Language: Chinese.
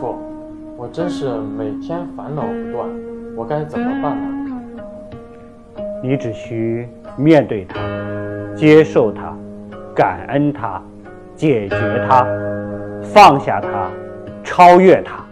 父，我真是每天烦恼不断，我该怎么办呢？你只需面对它，接受它，感恩它，解决它，放下它，超越它。